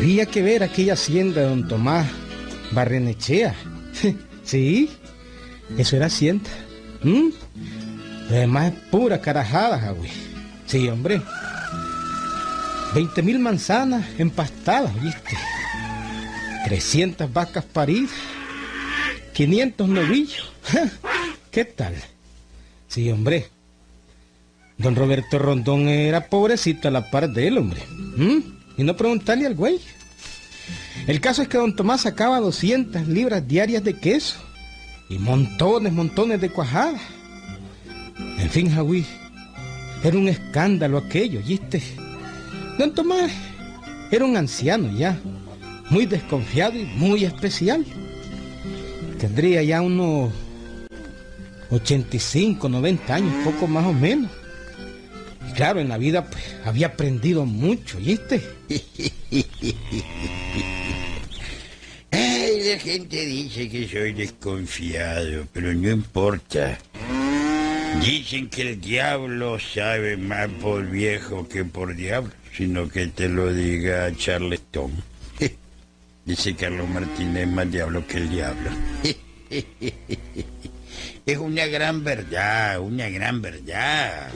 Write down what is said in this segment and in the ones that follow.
Había que ver aquella hacienda de don Tomás Barrenechea. sí, eso era hacienda. ¿Mm? Además es pura carajada, güey. Sí, hombre. 20 mil manzanas empastadas, ¿viste? 300 vacas paridas. 500 novillos. ¿Qué tal? Sí, hombre. Don Roberto Rondón era pobrecito a la par de él, hombre. ¿Mm? Y no preguntarle al güey. El caso es que don Tomás sacaba 200 libras diarias de queso y montones, montones de cuajadas. En fin, Javi, era un escándalo aquello, ¿viste? Don Tomás era un anciano ya, muy desconfiado y muy especial. Tendría ya unos 85, 90 años, poco más o menos. Y claro, en la vida pues, había aprendido mucho, ¿viste? La gente dice que soy desconfiado, pero no importa. Dicen que el diablo sabe más por viejo que por diablo, sino que te lo diga Charleston. Dice Carlos Martínez más diablo que el diablo. Es una gran verdad, una gran verdad.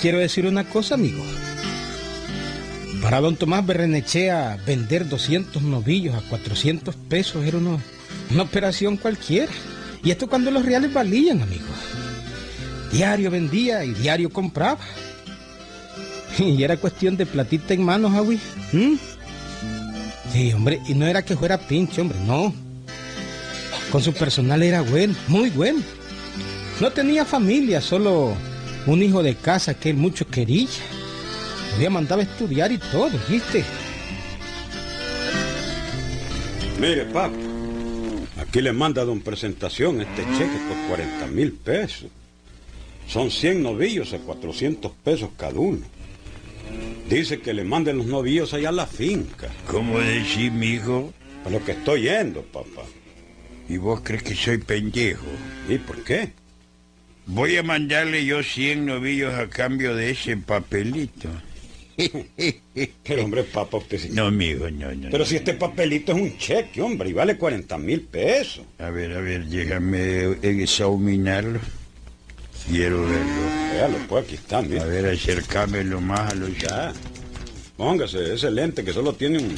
Quiero decir una cosa, amigos. Para don Tomás Berrenechea vender 200 novillos a 400 pesos era una, una operación cualquiera. Y esto cuando los reales valían, amigos. Diario vendía y diario compraba. Y era cuestión de platita en manos, Agui. ¿Mm? Sí, hombre, y no era que fuera pinche, hombre, no. Con su personal era bueno, muy bueno. No tenía familia, solo un hijo de casa que él mucho quería. Había mandado a estudiar y todo, ¿viste? Mire, papá, aquí le manda a don Presentación este cheque por 40 mil pesos. Son 100 novillos a 400 pesos cada uno. Dice que le manden los novillos allá a la finca. ¿Cómo decís, mijo? A lo que estoy yendo, papá. ¿Y vos crees que soy pendejo? ¿Y por qué? Voy a mandarle yo 100 novillos a cambio de ese papelito. Pero hombre, papá, usted sí. No, mijo, no, no. Pero si este papelito es un cheque, hombre, y vale 40 mil pesos. A ver, a ver, déjame examinarlo. Quiero verlo. Véalo, pues aquí está, mira. A ver, acercámelo más a los... Ya. Póngase ese lente que solo tiene un,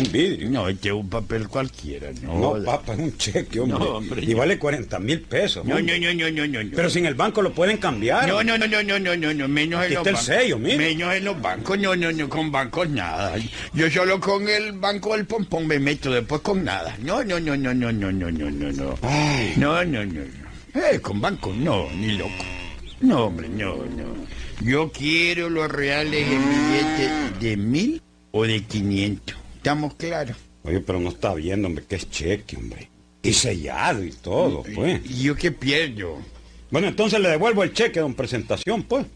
un vidrio. No, este es un papel cualquiera, ¿no? No, papá, es un cheque, hombre. No, hombre, y vale 40 mil pesos. No, no, no, no, no, no. Pero si en el banco lo pueden cambiar. No, no, no, no, no, no, no, no, menos Aquí en los está el bancos. sello, mira. Menos en los bancos, no, no, no, con bancos nada. Yo solo con el banco del pompón me meto, después con nada. No, no, no, no, no, no, no, no, no, no. Ay, No, no, no, no. Eh, con bancos no, ni loco. No, hombre, no, no. Yo quiero los reales en billetes de mil o de quinientos. ¿Estamos claros? Oye, pero no está viendo, hombre, que es cheque, hombre. Y sellado y todo, pues. ¿Y yo qué pierdo? Bueno, entonces le devuelvo el cheque, don Presentación, pues.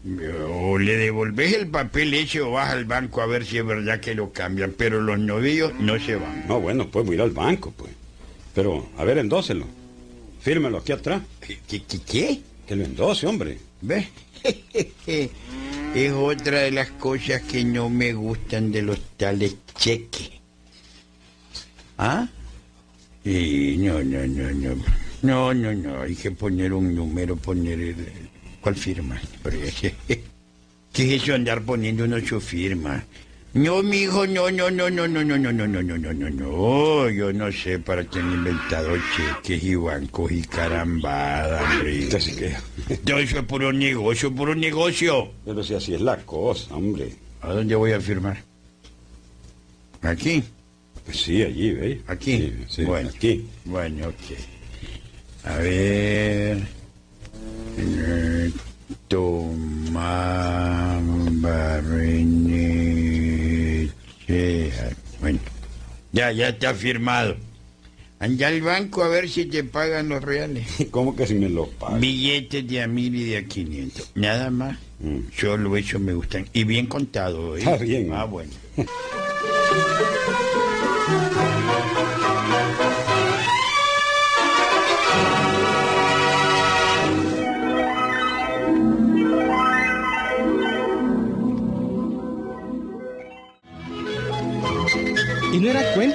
O le devolvés el papel ese o vas al banco a ver si es verdad que lo cambian, pero los novillos no se van. No, bueno, pues voy a ir al banco, pues. Pero, a ver, endóselo. Fírmelo aquí atrás. ¿Qué, qué, qué, qué? Que lo endose, hombre. ¿Ves? es otra de las cosas que no me gustan de los tales cheques. ¿Ah? Y no, no, no, no. No, no, no. Hay que poner un número, poner el... ¿Cuál firma? ¿Qué es eso andar poniendo uno su firma? No, mi hijo, no, no, no, no, no, no, no, no, no, no, no, no, no. Yo no sé para qué han inventado cheques y bancos y carambada, hombre. Todo eso es puro negocio, puro negocio. Pero si así es la cosa, hombre. ¿A dónde voy a firmar? ¿Aquí? Sí, allí, ¿veis? ¿Aquí? Sí, sí, bueno. aquí. Bueno, ok. A ver. Eh, Barrenechea. Bueno, ya, ya está firmado. Anda al banco a ver si te pagan los reales. ¿Cómo que si me lo pagan? Billetes de a mil y de a quinientos. Nada más. Mm. Solo eso me gustan. Y bien contado. ¿eh? Está bien. Ah, bueno.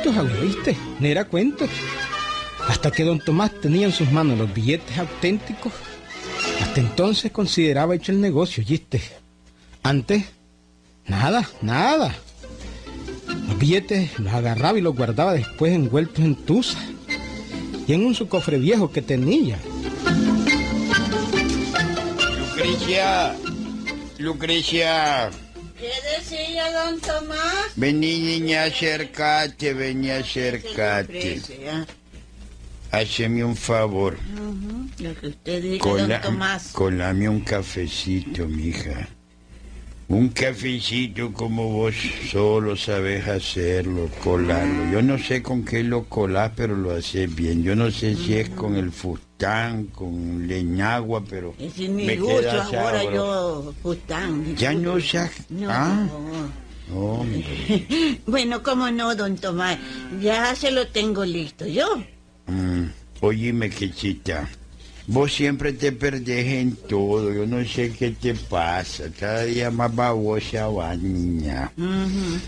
no era cuento, Javier, ¿viste? No era cuento. Hasta que don Tomás tenía en sus manos los billetes auténticos, hasta entonces consideraba hecho el negocio, ¿viste? Antes, nada, nada. Los billetes los agarraba y los guardaba después envueltos en tusa y en un su cofre viejo que tenía. Lucrecia. Lucrecia. ¿Qué decía don Tomás? Vení, niña, acércate, vení, acércate. Háceme un favor. Lo que usted diga, Cola- don Tomás. colame un cafecito, mija. Un cafecito como vos solo sabes hacerlo, colarlo. Yo no sé con qué lo colás, pero lo haces bien. Yo no sé si es con el fustán, con leñagua, pero mi me gusto queda ahora yo. Ya no usas... No. Ah, hombre. Bueno, cómo no, don Tomás. Ya se lo tengo listo. ¿Yo? Mm, Óyeme, quechita. Vos siempre te perdés en todo. Yo no sé qué te pasa. Cada día más babosa va, niña. Ujú.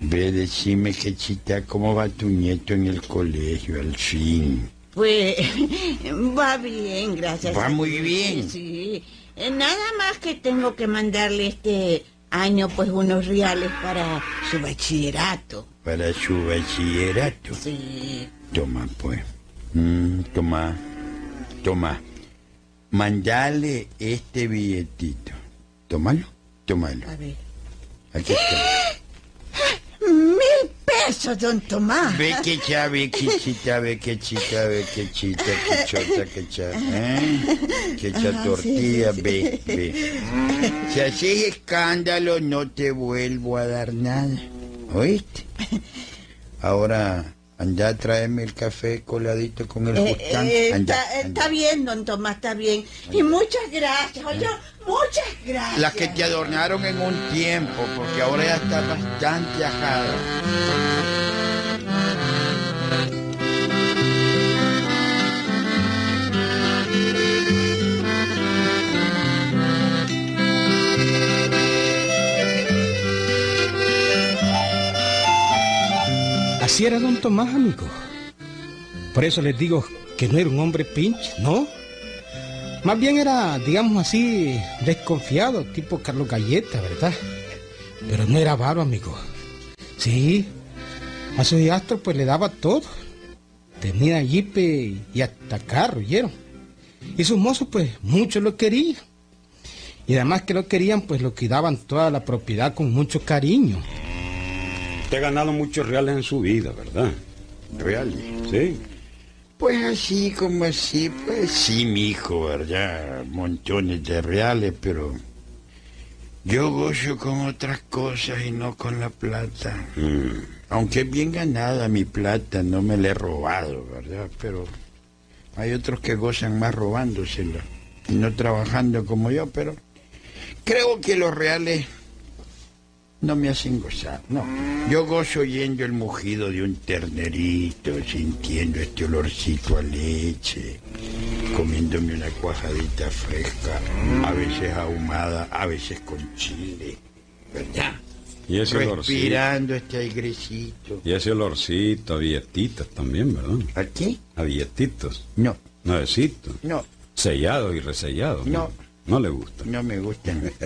Ve, decime, quechita, ¿cómo va tu nieto en el colegio al fin? Pues va bien, gracias. Va a muy bien. Sí. Eh, Nada más que tengo que mandarle este año pues unos reales para su bachillerato. Para su bachillerato. Sí. Toma, pues. Mm, toma. Toma. Mandale este billetito. Tómalo. Tómalo. A ver. Aquí está. Pesos, don Tomás. Ve que cha, ve que chita, ve que chita, ve que chita, que chota, que cha, ¿eh? Que cha tortilla, ve, ve. Si haces escándalo, no te vuelvo a dar nada. ¿Oíste? Ahora, anda a traerme el café coladito con el Eh, eh, Anda, está, anda. está bien, don Tomás, está bien. Y muchas gracias, oye, muchas gracias. Las que te adornaron en un tiempo, porque ahora ya está bastante ajada. Así era don Tomás, amigo. Por eso les digo que no era un hombre pinche, ¿no? Más bien era, digamos así, desconfiado, tipo Carlos Galleta, ¿verdad? Pero no era avaro, amigo. Sí, a su hijastro pues le daba todo. Tenía jipe y hasta carro, ¿oyeron? Y sus mozos pues muchos lo querían. Y además que lo querían pues lo cuidaban toda la propiedad con mucho cariño. Usted ha ganado muchos reales en su vida, ¿verdad? Real. Sí. Pues así como así, pues sí, mi hijo, ¿verdad? Montones de reales, pero yo gozo con otras cosas y no con la plata. Mm. Aunque es bien ganada mi plata, no me la he robado, ¿verdad? Pero hay otros que gozan más robándosela y no trabajando como yo, pero creo que los reales no me hacen gozar, no. Yo gozo oyendo el mugido de un ternerito, sintiendo este olorcito a leche, comiéndome una cuajadita fresca, a veces ahumada, a veces con chile, ¿verdad? Y ese olorcito. Respirando este airecito. Y ese olorcito a billetitos también, ¿verdad? ¿A qué? A billetitos. No, Nuevecitos. no, Sellados y resellados. No. No le gusta. no me gustan.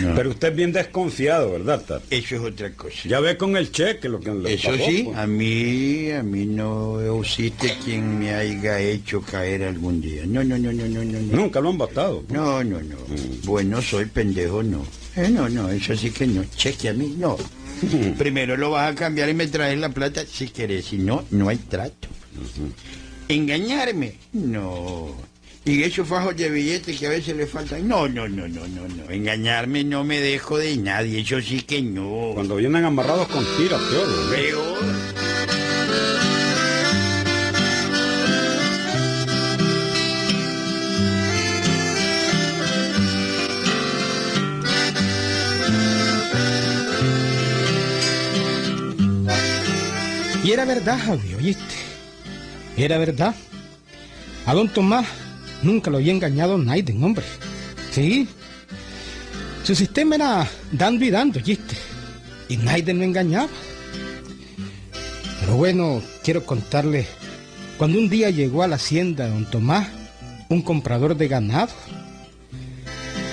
No. Pero usted es bien desconfiado, ¿verdad, Tata? Eso es otra cosa. Ya ve con el cheque lo que le Eso sí, pues. a mí, a mí no existe quien me haya hecho caer algún día. No, no, no, no, no, no. No, Nunca lo han batado. pues. no, no. no. Bueno, soy pendejo, no. Eh, no, no, eso sí que no. Cheque a mí, no. Primero lo vas a cambiar y me traes la plata si querés. Si no, no hay trato. ¿Engañarme? No. ¿Y esos fajos de billetes que a veces le faltan? No, no, no, no, no, no. Engañarme no me dejo de nadie, eso sí que no. Cuando vienen amarrados con tiras, peor. Peor. Y era verdad, Javi, ¿oíste? Era verdad. A don Tomás nunca lo había engañado Naiden, hombre. Sí. Su sistema era dando y dando, ¿oíste? Y Naiden me engañaba. Pero bueno, quiero contarle, cuando un día llegó a la hacienda de don Tomás, un comprador de ganado,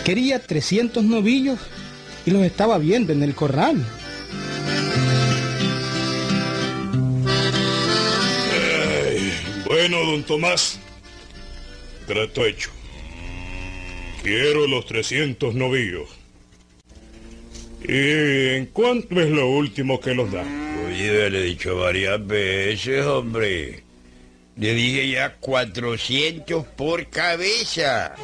quería 300 novillos y los estaba viendo en el corral. Bueno, don Tomás. Trato hecho. Quiero los 300 novillos. ¿Y en cuánto es lo último que los da? Oye, le he dicho varias veces, hombre. Le dije ya 400 por cabeza.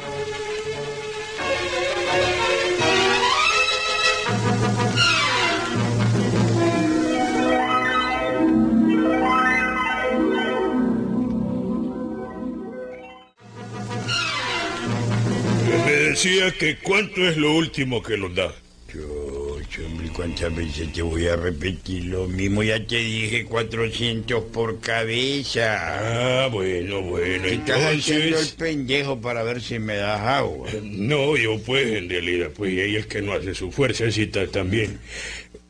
Decía que cuánto es lo último que los da. Yo, hombre, ¿cuántas veces te voy a repetir lo mismo? Ya te dije 400 por cabeza. Ah, bueno, bueno, ¿Qué estás haciendo el entonces... pendejo para ver si me das agua? No, yo pues en realidad, pues y ella es que no hace su fuercecita también.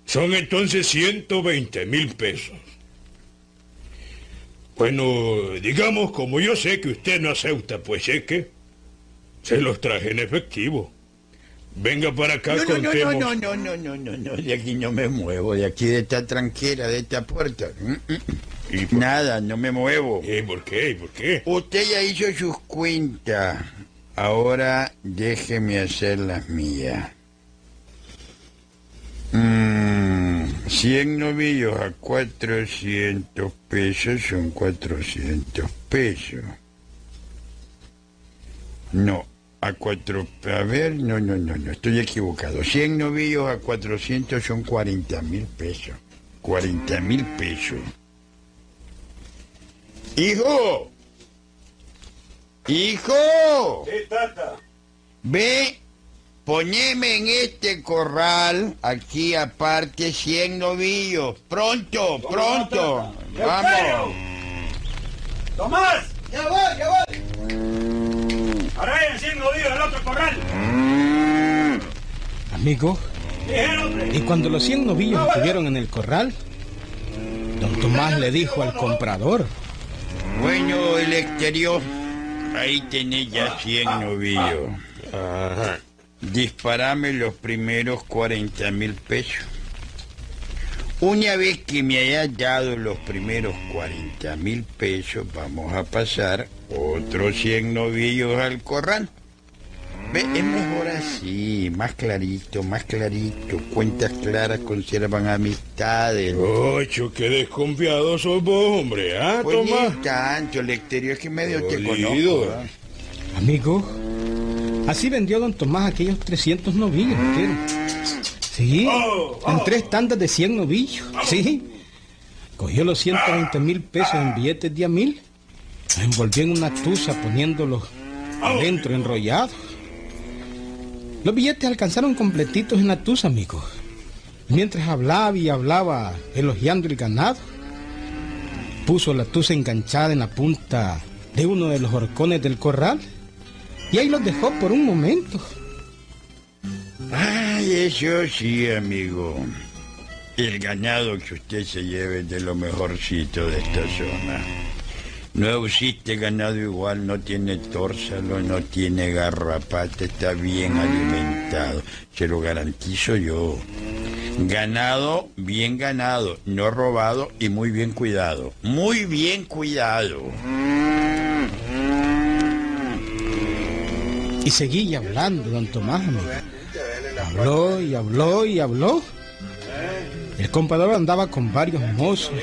Son entonces 120 mil pesos. Bueno, digamos, como yo sé que usted no acepta pues cheque, se los traje en efectivo. Venga para acá, No, no, no, contemos. no, no, no, no, no, no, de aquí no me muevo, de aquí de esta tranquera, de esta puerta. Mm, mm. ¿Y por, Nada, no me muevo. ¿Y por qué? ¿Y por qué? Usted ya hizo sus cuentas. Ahora déjeme hacer las mías. Mm, 100 novillos a 400 pesos son 400 pesos. No, a cuatro... A ver, no, no, no, no, estoy equivocado. 100 novillos a 400 son 40 mil pesos. 40 mil pesos. ¡Hijo! ¡Hijo! ¿Qué tata? Ve, poneme en este corral, aquí aparte, 100 novillos. Pronto, pronto. Vamos. ¡Tomás! ¡Ya voy, ya voy! Ahora hay 100 novillos al otro corral. Amigo, Dije, hombre. y cuando los 100 novillos estuvieron en el corral, don Tomás le dijo al comprador, Bueno, el exterior, ahí tenés ya 100 novillos. Disparame los primeros 40 mil pesos. Una vez que me hayas dado los primeros 40 mil pesos, vamos a pasar otros 100 novillos al corral. Ve, es mejor así, más clarito, más clarito. Cuentas claras conservan amistades. Ocho, qué desconfiado sos vos, hombre, ¿ah, Pues Tomás? ni tanto, el exterior que medio te conozco. amigo, así vendió don Tomás aquellos 300 novillos, ¿quieren? Sí, en tres tandas de 100 novillos, sí. Cogió los 120 mil pesos en billetes de a mil, los envolvió en una tuza poniéndolos adentro enrollados. Los billetes alcanzaron completitos en la tuza, amigo. Mientras hablaba y hablaba elogiando el ganado, puso la tuza enganchada en la punta de uno de los horcones del corral y ahí los dejó por un momento. Ay, eso sí, amigo. El ganado que usted se lleve es de lo mejorcito de esta zona. No existe ganado igual, no tiene tórsalo, no tiene garrapata, está bien alimentado. Se lo garantizo yo. Ganado, bien ganado, no robado y muy bien cuidado. Muy bien cuidado. Y seguía hablando don Tomás, amigo. Habló y habló y habló. El compadre andaba con varios mozos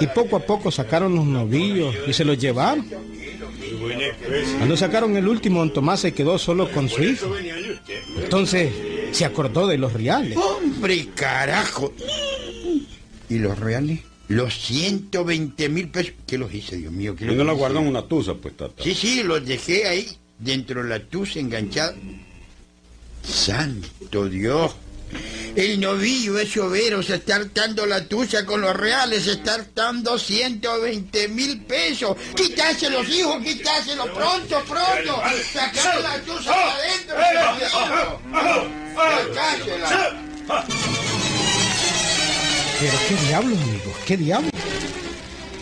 y poco a poco sacaron los novillos y se los llevaron. Cuando sacaron el último, don Tomás se quedó solo con su hijo. Entonces se acordó de los reales. Hombre, carajo. ¿Y los reales? Los 120 mil pesos. ¿Qué los hice, Dios mío? ¿Qué Y no la guardó en una tusa, pues, tata. Sí, sí, los dejé ahí, dentro de la tusa, enganchado. Santo Dios. El novillo es overo, se está hartando la tusa con los reales, se está hartando 120 mil pesos. Quítaselos, hijo, quítaselos, pronto, pronto. Sacad la tusa para adentro. Sacásela. Pero qué diablos, amigos, qué diablos.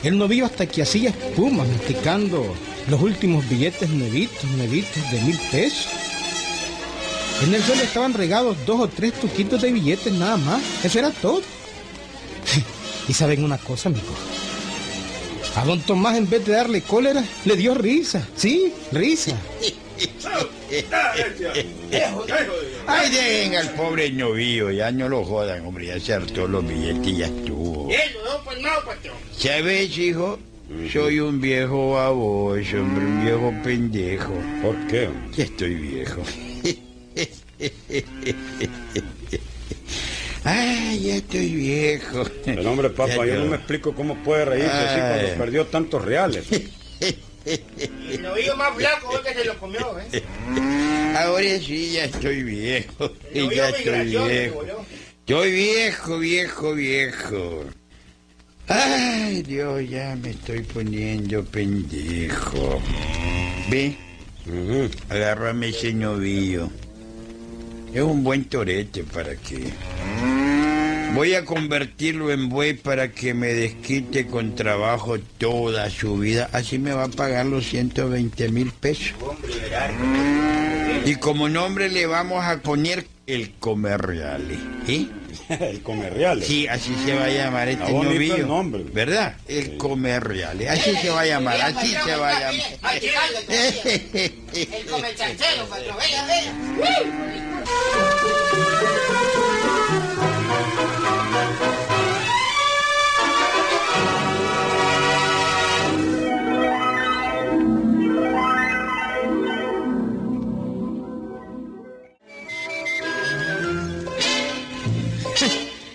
El novillo hasta que hacía espuma, masticando los últimos billetes nuevitos, nuevitos de mil pesos. En el suelo estaban regados dos o tres tuquitos de billetes nada más. Eso era todo. Y saben una cosa, amigos. A don Tomás en vez de darle cólera, le dio risa. Sí, risa. Ay, dejen al pobre novillo, ya no lo jodan, hombre, ya se hartó los billetes y ya estuvo. ¿Sabes, hijo? Soy un viejo baboso, hombre, un viejo pendejo. ¿Por qué? hombre? Ya estoy viejo. Ay, ya estoy viejo. El hombre, papá, yo no me explico cómo puede reírse así cuando perdió tantos reales. El novillo más flaco fue que se lo comió, ¿eh? Ahora sí, ya estoy viejo. Novillo Ya estoy viejo. Estoy viejo, viejo, viejo. Ay, Dios, ya me estoy poniendo pendejo. Ve, agárrame ese novillo. Es un buen torete para que... Voy a convertirlo en buey para que me desquite con trabajo toda su vida. Así me va a pagar los 120 mil pesos. Y como nombre le vamos a poner el Comerreale. ¿eh? el comer reales. Sí, así se va a llamar este bonito novillo. el nombre. ¿Verdad? El Comerreale. Así se va a llamar, así se va a llamar. El comerciancero, patrón. Venga, venga.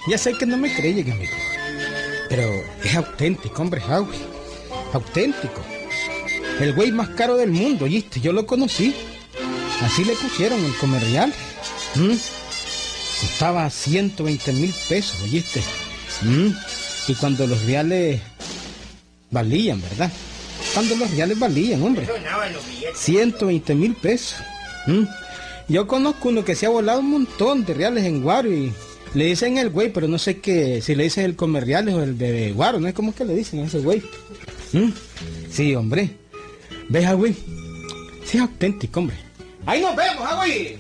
Ya sé que no me creen, amigo. Pero es auténtico, hombre, Howie. Auténtico. El güey más caro del mundo, ¿oíste? Yo lo conocí. Así le pusieron el comercial. ¿Mm? Costaba 120 mil pesos, ¿oíste? ¿Mm? Y cuando los reales valían, ¿verdad? Cuando los reales valían, hombre. Sonaban los billetes. 120 mil pesos. ¿Mm? Yo conozco uno que se ha volado un montón de reales en Guaro le dicen el güey, pero no sé qué, si le dicen el comer reales o el de Guaro, ¿no es como que le dicen a ese güey? ¿Mm? Sí, hombre. ¿Ves, güey? Sí, auténtico, hombre. Ahí nos vemos, güey.